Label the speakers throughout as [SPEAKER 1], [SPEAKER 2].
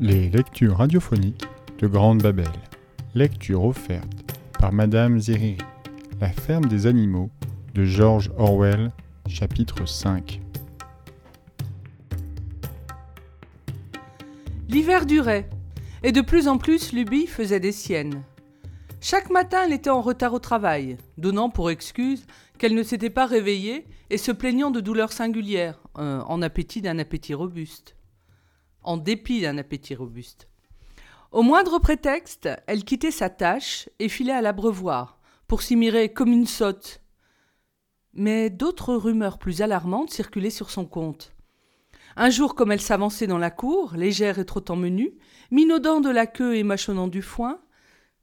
[SPEAKER 1] Les lectures radiophoniques de Grande Babel. Lecture offerte par Madame Zeriri. La ferme des animaux de George Orwell, chapitre 5.
[SPEAKER 2] L'hiver durait, et de plus en plus Lubie faisait des siennes. Chaque matin, elle était en retard au travail, donnant pour excuse qu'elle ne s'était pas réveillée et se plaignant de douleurs singulières, euh, en appétit d'un appétit robuste. En dépit d'un appétit robuste. Au moindre prétexte, elle quittait sa tâche et filait à l'abreuvoir, pour s'y mirer comme une sotte. Mais d'autres rumeurs plus alarmantes circulaient sur son compte. Un jour, comme elle s'avançait dans la cour, légère et trottant menu, minaudant de la queue et mâchonnant du foin,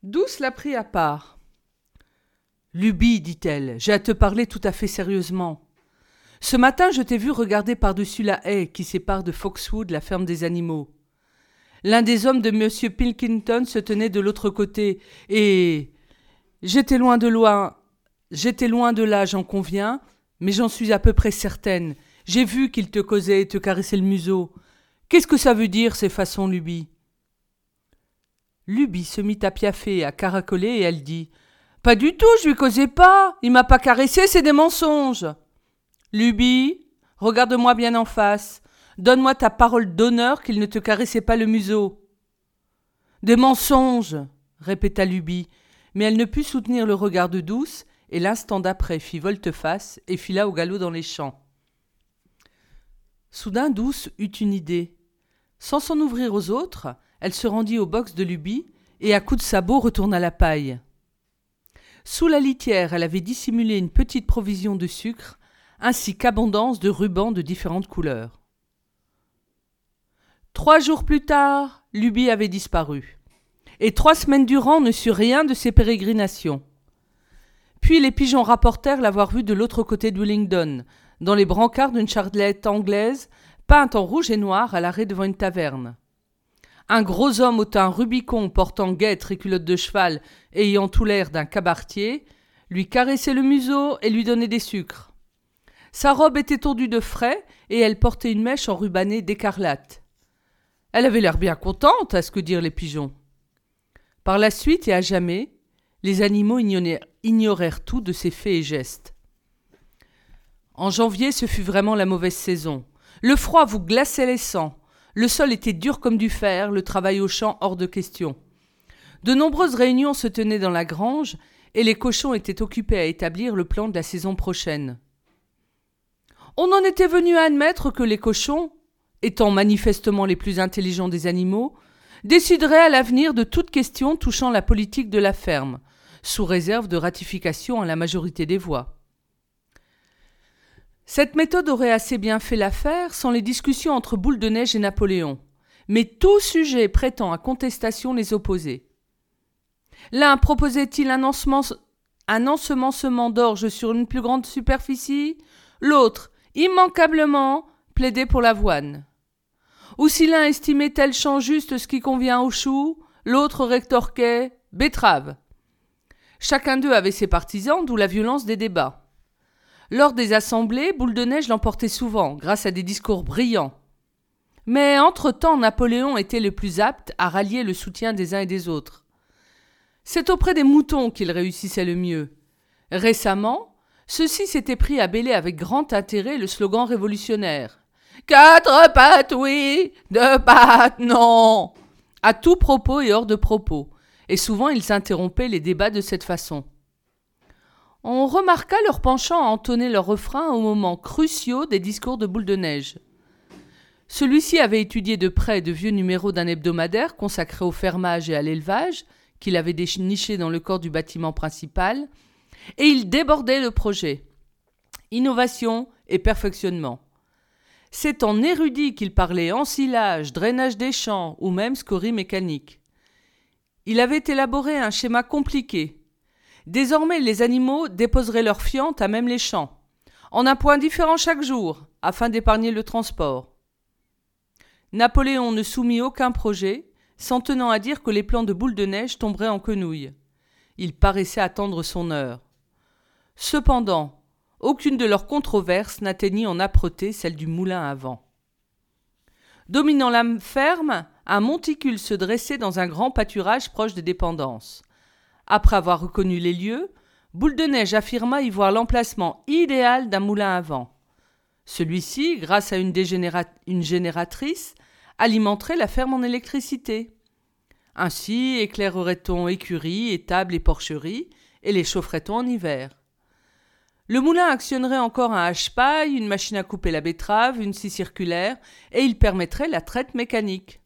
[SPEAKER 2] Douce la prit à part. Lubie, dit-elle, j'ai à te parler tout à fait sérieusement. Ce matin, je t'ai vu regarder par-dessus la haie qui sépare de Foxwood la ferme des animaux. L'un des hommes de M. Pilkington se tenait de l'autre côté, et. J'étais loin de loin. J'étais loin de là, j'en conviens, mais j'en suis à peu près certaine. J'ai vu qu'il te causait et te caressait le museau. Qu'est-ce que ça veut dire, ces façons, Lubie Lubie se mit à piaffer à caracoler, et elle dit Pas du tout, je lui causais pas. Il m'a pas caressé, c'est des mensonges. Lubie, regarde-moi bien en face. Donne-moi ta parole d'honneur qu'il ne te caressait pas le museau. Des mensonges, répéta Lubie, mais elle ne put soutenir le regard de Douce, et l'instant d'après fit volte-face et fila au galop dans les champs. Soudain Douce eut une idée. Sans s'en ouvrir aux autres, elle se rendit au box de Lubie et à coups de sabot retourna la paille. Sous la litière, elle avait dissimulé une petite provision de sucre, ainsi qu'abondance de rubans de différentes couleurs. Trois jours plus tard, Lubie avait disparu, et trois semaines durant ne sut rien de ses pérégrinations. Puis les pigeons rapportèrent l'avoir vue de l'autre côté de Willingdon, dans les brancards d'une chardelette anglaise, peinte en rouge et noir à l'arrêt devant une taverne. Un gros homme au teint rubicon, portant guêtre et culotte de cheval, ayant tout l'air d'un cabaretier, lui caressait le museau et lui donnait des sucres. Sa robe était tordue de frais et elle portait une mèche enrubannée d'écarlate. Elle avait l'air bien contente, à ce que dirent les pigeons. Par la suite et à jamais, les animaux ignorèrent tout de ses faits et gestes. En janvier, ce fut vraiment la mauvaise saison. Le froid vous glaçait les sangs. Le sol était dur comme du fer, le travail au champ hors de question. De nombreuses réunions se tenaient dans la grange, et les cochons étaient occupés à établir le plan de la saison prochaine. On en était venu à admettre que les cochons, étant manifestement les plus intelligents des animaux, décideraient à l'avenir de toute question touchant la politique de la ferme, sous réserve de ratification à la majorité des voix. Cette méthode aurait assez bien fait l'affaire sans les discussions entre Boule de Neige et Napoléon, mais tout sujet prêtant à contestation les opposait. L'un proposait-il un, un ensemencement d'orge sur une plus grande superficie, l'autre, immanquablement, plaidait pour l'avoine. Ou si l'un estimait tel champ juste ce qui convient au chou, l'autre rétorquait betterave. Chacun d'eux avait ses partisans, d'où la violence des débats. Lors des assemblées, Boule de Neige l'emportait souvent, grâce à des discours brillants. Mais entre-temps, Napoléon était le plus apte à rallier le soutien des uns et des autres. C'est auprès des moutons qu'il réussissait le mieux. Récemment, ceux-ci s'étaient pris à bêler avec grand intérêt le slogan révolutionnaire. Quatre pattes oui, deux pattes non. À tout propos et hors de propos, et souvent ils interrompaient les débats de cette façon. On remarqua leur penchant à entonner leur refrain au moment cruciaux des discours de Boule de Neige. Celui-ci avait étudié de près de vieux numéros d'un hebdomadaire consacré au fermage et à l'élevage, qu'il avait déniché dans le corps du bâtiment principal, et il débordait le projet. Innovation et perfectionnement. C'est en érudit qu'il parlait ensilage, drainage des champs ou même scorie mécanique. Il avait élaboré un schéma compliqué, Désormais, les animaux déposeraient leurs fientes à même les champs, en un point différent chaque jour, afin d'épargner le transport. Napoléon ne soumit aucun projet, s'en tenant à dire que les plans de boule de neige tomberaient en quenouille. Il paraissait attendre son heure. Cependant, aucune de leurs controverses n'atteignit en âpreté celle du moulin à vent. Dominant la ferme, un monticule se dressait dans un grand pâturage proche des dépendances. Après avoir reconnu les lieux, Boule de Neige affirma y voir l'emplacement idéal d'un moulin à vent. Celui-ci, grâce à une, une génératrice, alimenterait la ferme en électricité. Ainsi éclairerait-on écuries, étables et porcheries, et les chaufferait-on en hiver. Le moulin actionnerait encore un hache-paille, une machine à couper la betterave, une scie circulaire, et il permettrait la traite mécanique.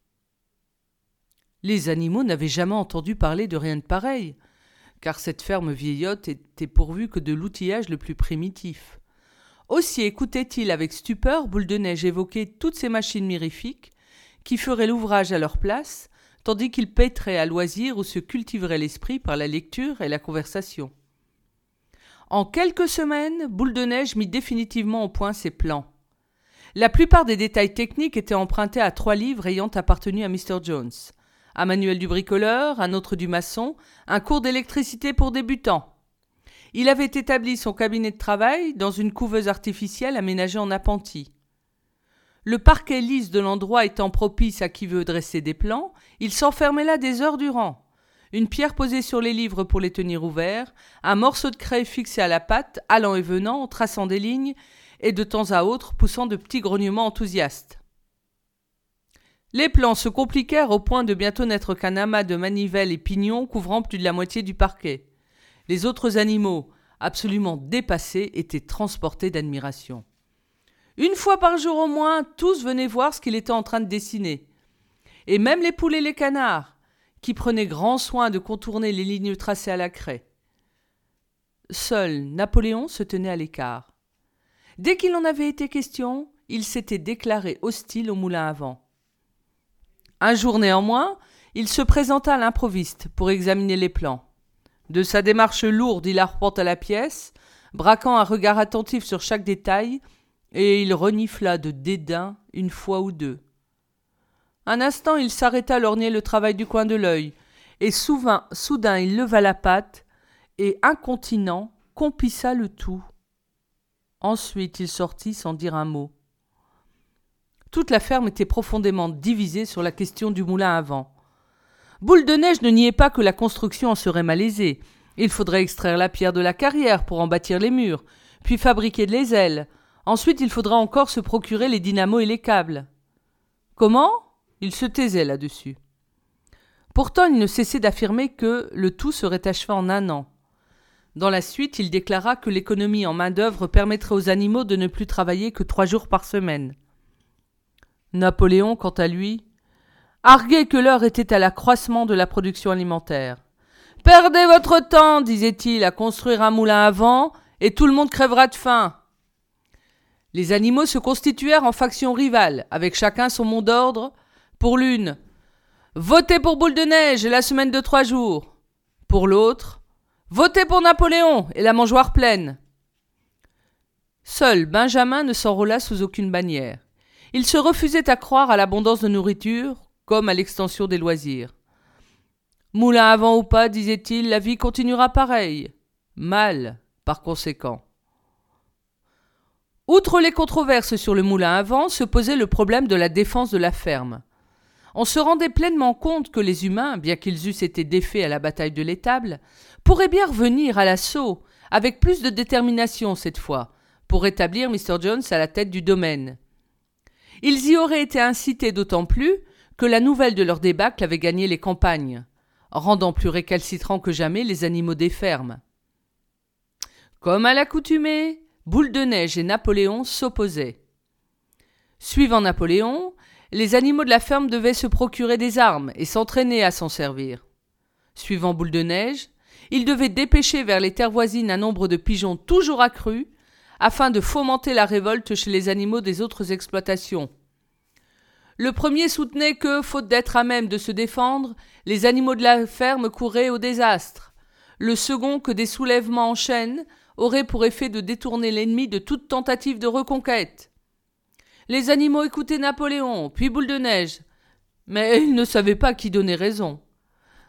[SPEAKER 2] Les animaux n'avaient jamais entendu parler de rien de pareil, car cette ferme vieillotte était pourvue que de l'outillage le plus primitif. Aussi écoutait-il avec stupeur Boule de Neige évoquer toutes ces machines mirifiques qui feraient l'ouvrage à leur place, tandis qu'il pèterait à loisir ou se cultiverait l'esprit par la lecture et la conversation. En quelques semaines, Boule de Neige mit définitivement au point ses plans. La plupart des détails techniques étaient empruntés à trois livres ayant appartenu à Mr. Jones. Un manuel du bricoleur, un autre du maçon, un cours d'électricité pour débutants. Il avait établi son cabinet de travail dans une couveuse artificielle aménagée en appentis. Le parquet lisse de l'endroit étant propice à qui veut dresser des plans, il s'enfermait là des heures durant une pierre posée sur les livres pour les tenir ouverts, un morceau de craie fixé à la patte, allant et venant, traçant des lignes, et de temps à autre poussant de petits grognements enthousiastes. Les plans se compliquèrent au point de bientôt n'être qu'un amas de manivelles et pignons couvrant plus de la moitié du parquet. Les autres animaux, absolument dépassés, étaient transportés d'admiration. Une fois par jour au moins, tous venaient voir ce qu'il était en train de dessiner. Et même les poules et les canards, qui prenait grand soin de contourner les lignes tracées à la craie. Seul Napoléon se tenait à l'écart. Dès qu'il en avait été question, il s'était déclaré hostile au moulin à vent. Un jour néanmoins, il se présenta à l'improviste pour examiner les plans. De sa démarche lourde, il arpenta la pièce, braquant un regard attentif sur chaque détail, et il renifla de dédain une fois ou deux. Un instant, il s'arrêta à lorgner le travail du coin de l'œil, et soudain, soudain il leva la patte, et, incontinent, compissa le tout. Ensuite, il sortit sans dire un mot. Toute la ferme était profondément divisée sur la question du moulin à vent. Boule de neige ne niait pas que la construction en serait malaisée. Il faudrait extraire la pierre de la carrière pour en bâtir les murs, puis fabriquer les ailes. Ensuite, il faudra encore se procurer les dynamos et les câbles. Comment? Il se taisait là-dessus. Pourtant, il ne cessait d'affirmer que le tout serait achevé en un an. Dans la suite, il déclara que l'économie en main-d'œuvre permettrait aux animaux de ne plus travailler que trois jours par semaine. Napoléon, quant à lui, arguait que l'heure était à l'accroissement de la production alimentaire. Perdez votre temps, disait-il, à construire un moulin à vent, et tout le monde crèvera de faim. Les animaux se constituèrent en factions rivales, avec chacun son mot d'ordre, pour l'une, votez pour Boule de Neige et la semaine de trois jours. Pour l'autre, votez pour Napoléon et la mangeoire pleine. Seul Benjamin ne s'enrôla sous aucune bannière. Il se refusait à croire à l'abondance de nourriture comme à l'extension des loisirs. Moulin avant ou pas, disait-il, la vie continuera pareille. Mal, par conséquent. Outre les controverses sur le moulin à vent, se posait le problème de la défense de la ferme on se rendait pleinement compte que les humains, bien qu'ils eussent été défaits à la bataille de l'étable, pourraient bien revenir à l'assaut, avec plus de détermination cette fois, pour rétablir Mr. Jones à la tête du domaine. Ils y auraient été incités d'autant plus que la nouvelle de leur débâcle avait gagné les campagnes, rendant plus récalcitrants que jamais les animaux des fermes. Comme à l'accoutumée, Boule de Neige et Napoléon s'opposaient. Suivant Napoléon, les animaux de la ferme devaient se procurer des armes et s'entraîner à s'en servir. Suivant Boule de Neige, ils devaient dépêcher vers les terres voisines un nombre de pigeons toujours accru, afin de fomenter la révolte chez les animaux des autres exploitations. Le premier soutenait que, faute d'être à même de se défendre, les animaux de la ferme couraient au désastre. Le second que des soulèvements en chaîne auraient pour effet de détourner l'ennemi de toute tentative de reconquête. Les animaux écoutaient Napoléon, puis Boule de Neige. Mais ils ne savaient pas qui donnait raison.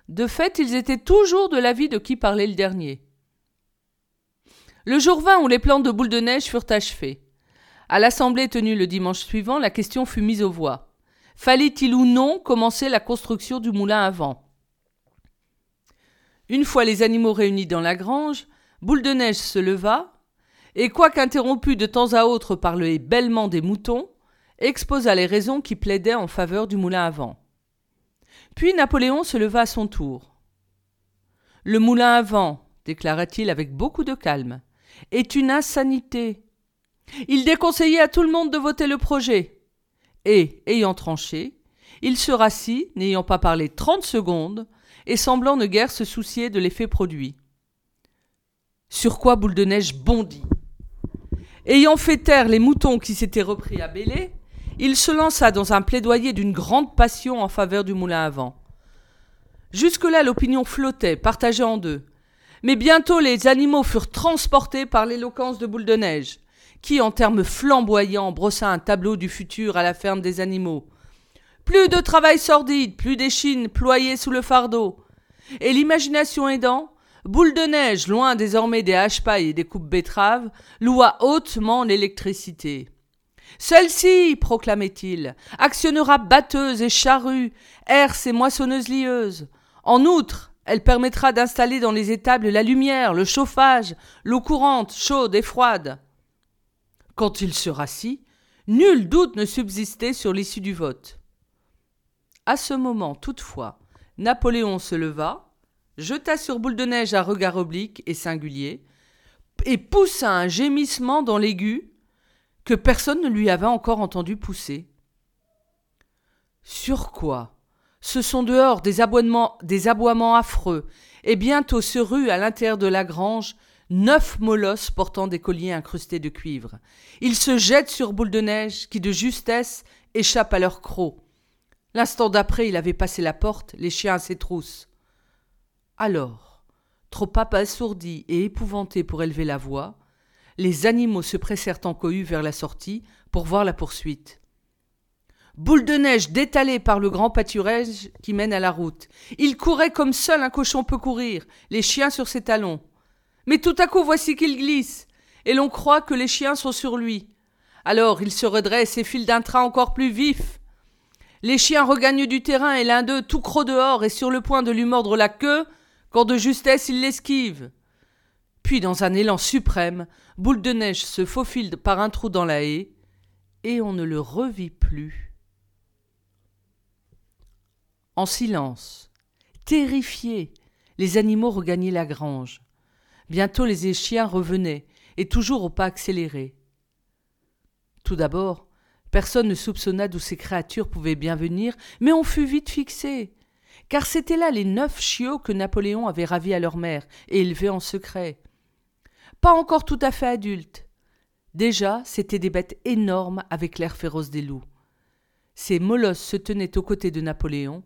[SPEAKER 2] De fait, ils étaient toujours de l'avis de qui parlait le dernier. Le jour vint où les plans de Boule de Neige furent achevés. À l'assemblée tenue le dimanche suivant, la question fut mise aux voix. Fallait-il ou non commencer la construction du moulin à vent? Une fois les animaux réunis dans la grange, Boule de Neige se leva, et quoiqu'interrompu de temps à autre par le bêlement des moutons, exposa les raisons qui plaidaient en faveur du moulin à vent. Puis Napoléon se leva à son tour. Le moulin à vent, déclara-t-il avec beaucoup de calme, est une insanité. Il déconseillait à tout le monde de voter le projet. Et, ayant tranché, il se rassit, n'ayant pas parlé trente secondes, et semblant ne guère se soucier de l'effet produit. Sur quoi Boule de Neige bondit. Ayant fait taire les moutons qui s'étaient repris à bêler, il se lança dans un plaidoyer d'une grande passion en faveur du moulin à vent. Jusque-là, l'opinion flottait, partagée en deux. Mais bientôt, les animaux furent transportés par l'éloquence de Boule de Neige, qui, en termes flamboyants, brossa un tableau du futur à la ferme des animaux. Plus de travail sordide, plus d'échines ployées sous le fardeau. Et l'imagination aidant, Boule de Neige, loin désormais des hache-pailles et des coupes betteraves, loua hautement l'électricité. Celle-ci, proclamait-il, actionnera batteuses et charrues, herses et moissonneuses lieuses. En outre, elle permettra d'installer dans les étables la lumière, le chauffage, l'eau courante, chaude et froide. Quand il se rassit, nul doute ne subsistait sur l'issue du vote. À ce moment, toutefois, Napoléon se leva, jeta sur Boule de Neige un regard oblique et singulier, et poussa un gémissement dans l'aigu que personne ne lui avait encore entendu pousser. Sur quoi Ce sont dehors des aboiements, des aboiements affreux, et bientôt se ruent à l'intérieur de la grange neuf molosses portant des colliers incrustés de cuivre. Ils se jettent sur Boule de Neige, qui de justesse échappe à leur croc. L'instant d'après, il avait passé la porte, les chiens à ses trousses. Alors, trop abasourdis et épouvantés pour élever la voix, les animaux se pressèrent en cohue vers la sortie pour voir la poursuite. Boule de neige détalée par le grand pâturage qui mène à la route. Il courait comme seul un cochon peut courir, les chiens sur ses talons. Mais tout à coup voici qu'il glisse, et l'on croit que les chiens sont sur lui. Alors il se redresse et file d'un train encore plus vif. Les chiens regagnent du terrain et l'un d'eux, tout croc dehors, est sur le point de lui mordre la queue, quand de justesse il l'esquive. Puis, dans un élan suprême, Boule de Neige se faufile par un trou dans la haie, et on ne le revit plus. En silence, terrifiés, les animaux regagnaient la grange. Bientôt les chiens revenaient, et toujours au pas accéléré. Tout d'abord, personne ne soupçonna d'où ces créatures pouvaient bien venir, mais on fut vite fixé, car c'étaient là les neuf chiots que Napoléon avait ravis à leur mère et élevés en secret pas encore tout à fait adultes. Déjà, c'étaient des bêtes énormes avec l'air féroce des loups. Ces molosses se tenaient aux côtés de Napoléon,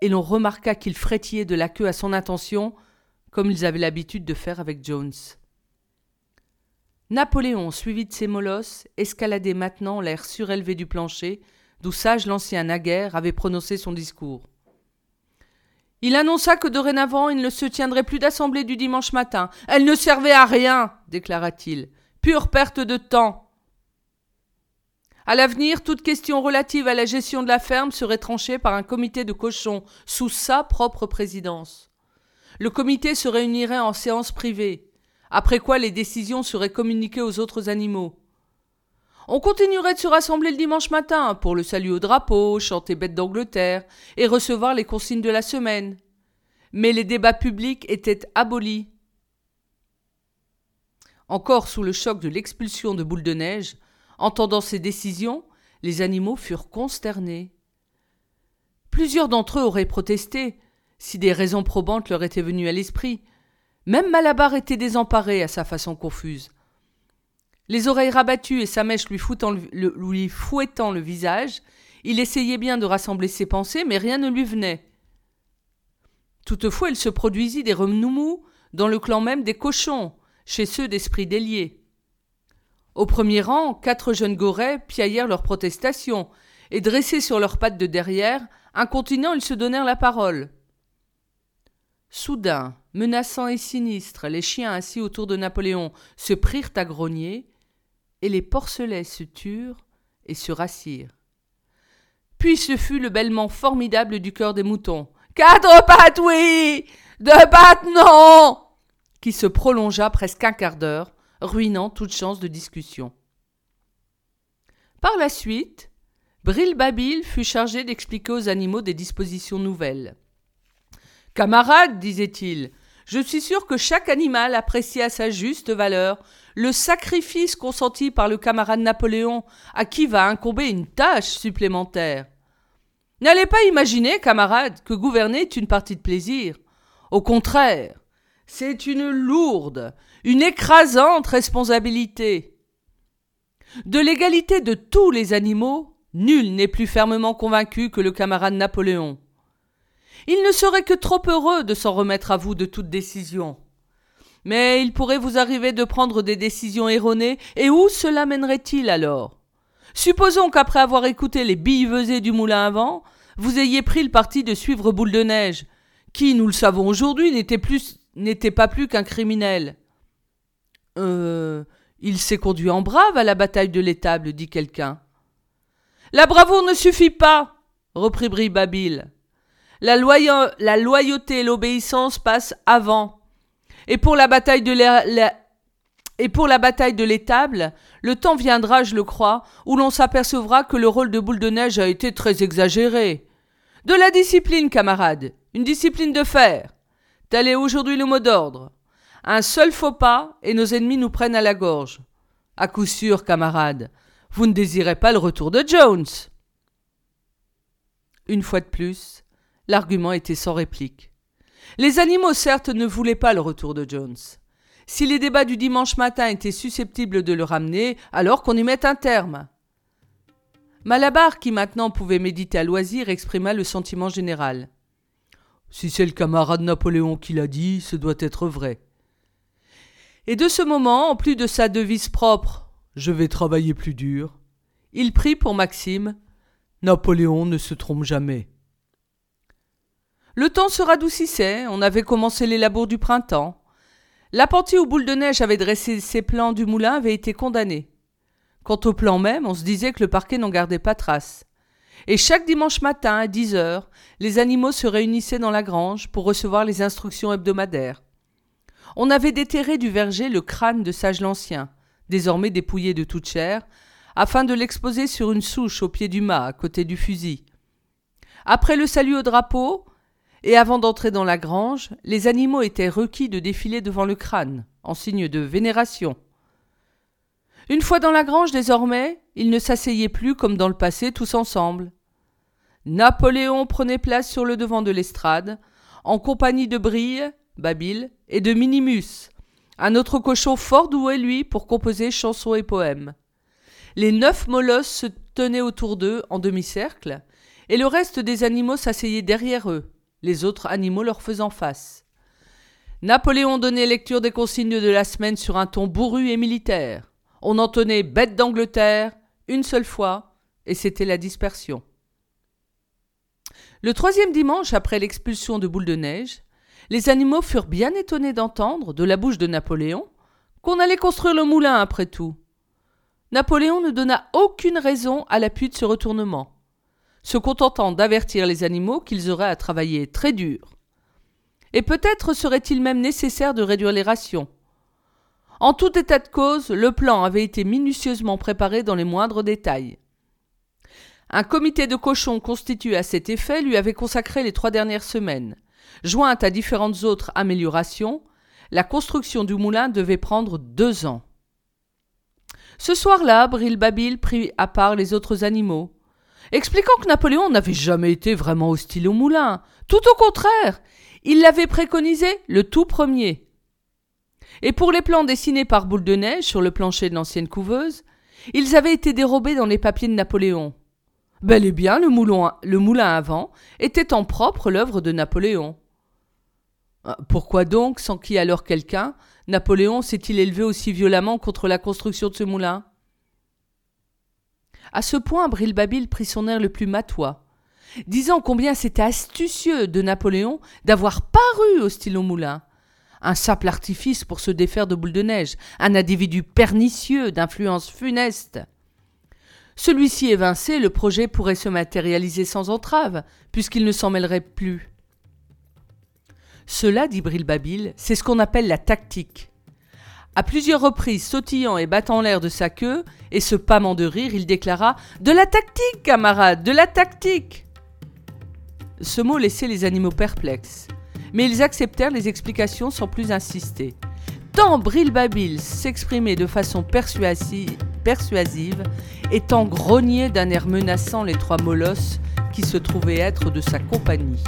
[SPEAKER 2] et l'on remarqua qu'ils frétillaient de la queue à son intention, comme ils avaient l'habitude de faire avec Jones. Napoléon, suivi de ces molosses, escaladait maintenant l'air surélevé du plancher, d'où Sage l'ancien naguère avait prononcé son discours. Il annonça que dorénavant il ne se tiendrait plus d'assemblée du dimanche matin. Elle ne servait à rien, déclara-t-il. Pure perte de temps. À l'avenir, toute question relative à la gestion de la ferme serait tranchée par un comité de cochons sous sa propre présidence. Le comité se réunirait en séance privée, après quoi les décisions seraient communiquées aux autres animaux. On continuerait de se rassembler le dimanche matin pour le salut au drapeau, chanter bête d'Angleterre et recevoir les consignes de la semaine. Mais les débats publics étaient abolis. Encore sous le choc de l'expulsion de Boule de Neige, entendant ces décisions, les animaux furent consternés. Plusieurs d'entre eux auraient protesté, si des raisons probantes leur étaient venues à l'esprit. Même Malabar était désemparé à sa façon confuse les oreilles rabattues et sa mèche lui, fouettant le visage, il essayait bien de rassembler ses pensées, mais rien ne lui venait. Toutefois, il se produisit des renouements dans le clan même des cochons, chez ceux d'esprit déliés. Au premier rang, quatre jeunes gorets piaillèrent leurs protestations, et dressés sur leurs pattes de derrière, incontinents ils se donnèrent la parole. Soudain, menaçants et sinistres, les chiens assis autour de Napoléon se prirent à grogner, et les porcelets se turent et se rassirent. Puis ce fut le bêlement formidable du cœur des moutons. Quatre pattes, oui Deux pattes, qui se prolongea presque un quart d'heure, ruinant toute chance de discussion. Par la suite, Bril Babil fut chargé d'expliquer aux animaux des dispositions nouvelles. Camarades, disait-il, je suis sûr que chaque animal apprécie à sa juste valeur le sacrifice consenti par le camarade Napoléon, à qui va incomber une tâche supplémentaire. N'allez pas imaginer, camarades, que gouverner est une partie de plaisir. Au contraire, c'est une lourde, une écrasante responsabilité. De l'égalité de tous les animaux, nul n'est plus fermement convaincu que le camarade Napoléon. Il ne serait que trop heureux de s'en remettre à vous de toute décision. Mais il pourrait vous arriver de prendre des décisions erronées, et où cela mènerait-il alors? Supposons qu'après avoir écouté les billevesées du moulin à vent, vous ayez pris le parti de suivre Boule de Neige, qui, nous le savons aujourd'hui, n'était n'était pas plus qu'un criminel. Euh. Il s'est conduit en brave à la bataille de l'étable, dit quelqu'un. La bravoure ne suffit pas, reprit Bribabil. La, loyauté et l'obéissance passent avant. Et pour la bataille de la, et pour la bataille de l'étable, le temps viendra, je le crois, où l'on s'apercevra que le rôle de boule de neige a été très exagéré. De la discipline, camarade, une discipline de fer. Tel est aujourd'hui le mot d'ordre. Un seul faux pas, et nos ennemis nous prennent à la gorge. À coup sûr, camarade, vous ne désirez pas le retour de Jones. Une fois de plus, l'argument était sans réplique. Les animaux, certes, ne voulaient pas le retour de Jones. Si les débats du dimanche matin étaient susceptibles de le ramener, alors qu'on y mette un terme. Malabar, qui maintenant pouvait méditer à loisir, exprima le sentiment général. Si c'est le camarade Napoléon qui l'a dit, ce doit être vrai. Et de ce moment, en plus de sa devise propre Je vais travailler plus dur, il prit pour Maxime Napoléon ne se trompe jamais. Le temps se radoucissait, on avait commencé les labours du printemps. L'apprenti aux boules de neige avait dressé ses plans du moulin avait été condamné. Quant au plan même, on se disait que le parquet n'en gardait pas trace. Et chaque dimanche matin, à dix heures, les animaux se réunissaient dans la grange pour recevoir les instructions hebdomadaires. On avait déterré du verger le crâne de Sage l'Ancien, désormais dépouillé de toute chair, afin de l'exposer sur une souche au pied du mât, à côté du fusil. Après le salut au drapeau, et avant d'entrer dans la grange, les animaux étaient requis de défiler devant le crâne, en signe de vénération. Une fois dans la grange désormais, ils ne s'asseyaient plus comme dans le passé tous ensemble. Napoléon prenait place sur le devant de l'estrade, en compagnie de Brille, Babil et de Minimus, un autre cochon fort doué, lui, pour composer chansons et poèmes. Les neuf molosses se tenaient autour d'eux en demi-cercle, et le reste des animaux s'asseyait derrière eux, les autres animaux leur faisant face. Napoléon donnait lecture des consignes de la semaine sur un ton bourru et militaire. On entonnait bête d'Angleterre une seule fois, et c'était la dispersion. Le troisième dimanche après l'expulsion de Boule de Neige, les animaux furent bien étonnés d'entendre, de la bouche de Napoléon, qu'on allait construire le moulin après tout. Napoléon ne donna aucune raison à l'appui de ce retournement se contentant d'avertir les animaux qu'ils auraient à travailler très dur. Et peut-être serait-il même nécessaire de réduire les rations. En tout état de cause, le plan avait été minutieusement préparé dans les moindres détails. Un comité de cochons constitué à cet effet lui avait consacré les trois dernières semaines. Jointe à différentes autres améliorations, la construction du moulin devait prendre deux ans. Ce soir-là, Bril Babil prit à part les autres animaux, expliquant que Napoléon n'avait jamais été vraiment hostile au moulin. Tout au contraire, il l'avait préconisé le tout premier. Et pour les plans dessinés par Boule de Neige sur le plancher de l'ancienne couveuse, ils avaient été dérobés dans les papiers de Napoléon. Bel et bien, le, moulin, le à vent était en propre l'œuvre de Napoléon. Ah, pourquoi donc, sans qui alors quelqu'un, Napoléon s'est-il élevé aussi violemment contre la construction de ce moulin? À ce point, Brilbabil prit son air le plus matois, disant combien c'était astucieux de Napoléon d'avoir paru au stylo moulin. Un simple artifice pour se défaire de boule de neige, un individu pernicieux d'influence funeste. Celui-ci évincé, le projet pourrait se matérialiser sans entrave, puisqu'il ne s'en mêlerait plus. Cela, dit Brilbabil, c'est ce qu'on appelle la tactique. À plusieurs reprises, sautillant et battant l'air de sa queue, et se pâmant de rire, il déclara De la tactique, camarade, de la tactique Ce mot laissait les animaux perplexes, mais ils acceptèrent les explications sans plus insister. Tant Brilbabil s'exprimait de façon persuasive, persuasive étant grogné d'un air menaçant les trois molosses qui se trouvaient être de sa compagnie.